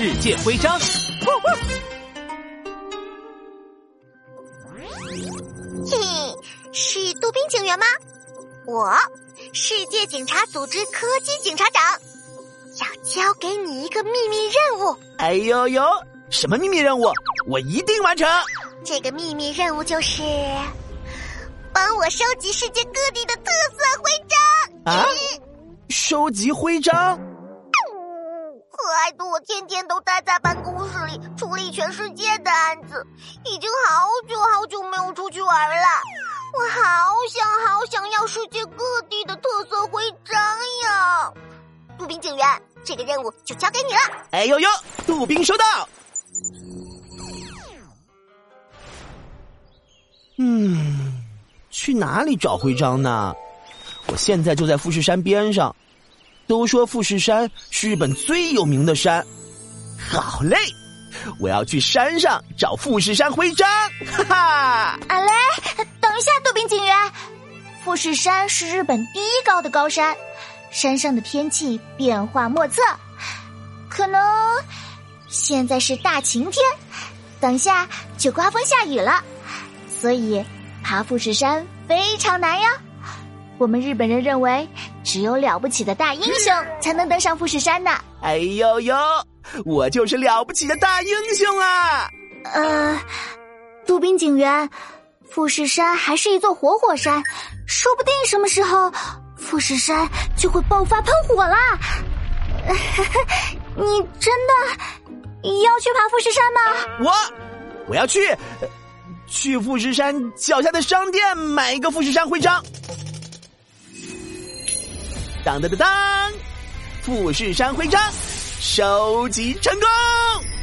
世界徽章。嘿，是杜宾警员吗？我，世界警察组织科技警察长，要交给你一个秘密任务。哎呦呦，什么秘密任务？我一定完成。这个秘密任务就是帮我收集世界各地的特色徽章。啊？收集徽章？害得我天天都待在办公室里处理全世界的案子，已经好久好久没有出去玩了。我好想好想要世界各地的特色徽章呀！杜宾警员，这个任务就交给你了。哎呦呦，杜宾收到。嗯，去哪里找徽章呢？我现在就在富士山边上。都说富士山是日本最有名的山，好嘞，我要去山上找富士山徽章。哈哈！啊嘞，等一下，杜宾警员，富士山是日本第一高的高山，山上的天气变化莫测，可能现在是大晴天，等下就刮风下雨了，所以爬富士山非常难呀。我们日本人认为，只有了不起的大英雄才能登上富士山呢。哎呦呦，我就是了不起的大英雄啊！呃，杜宾警员，富士山还是一座活火山，说不定什么时候富士山就会爆发喷火啦。你真的要去爬富士山吗？我，我要去，去富士山脚下的商店买一个富士山徽章。当当当当！富士山徽章收集成功。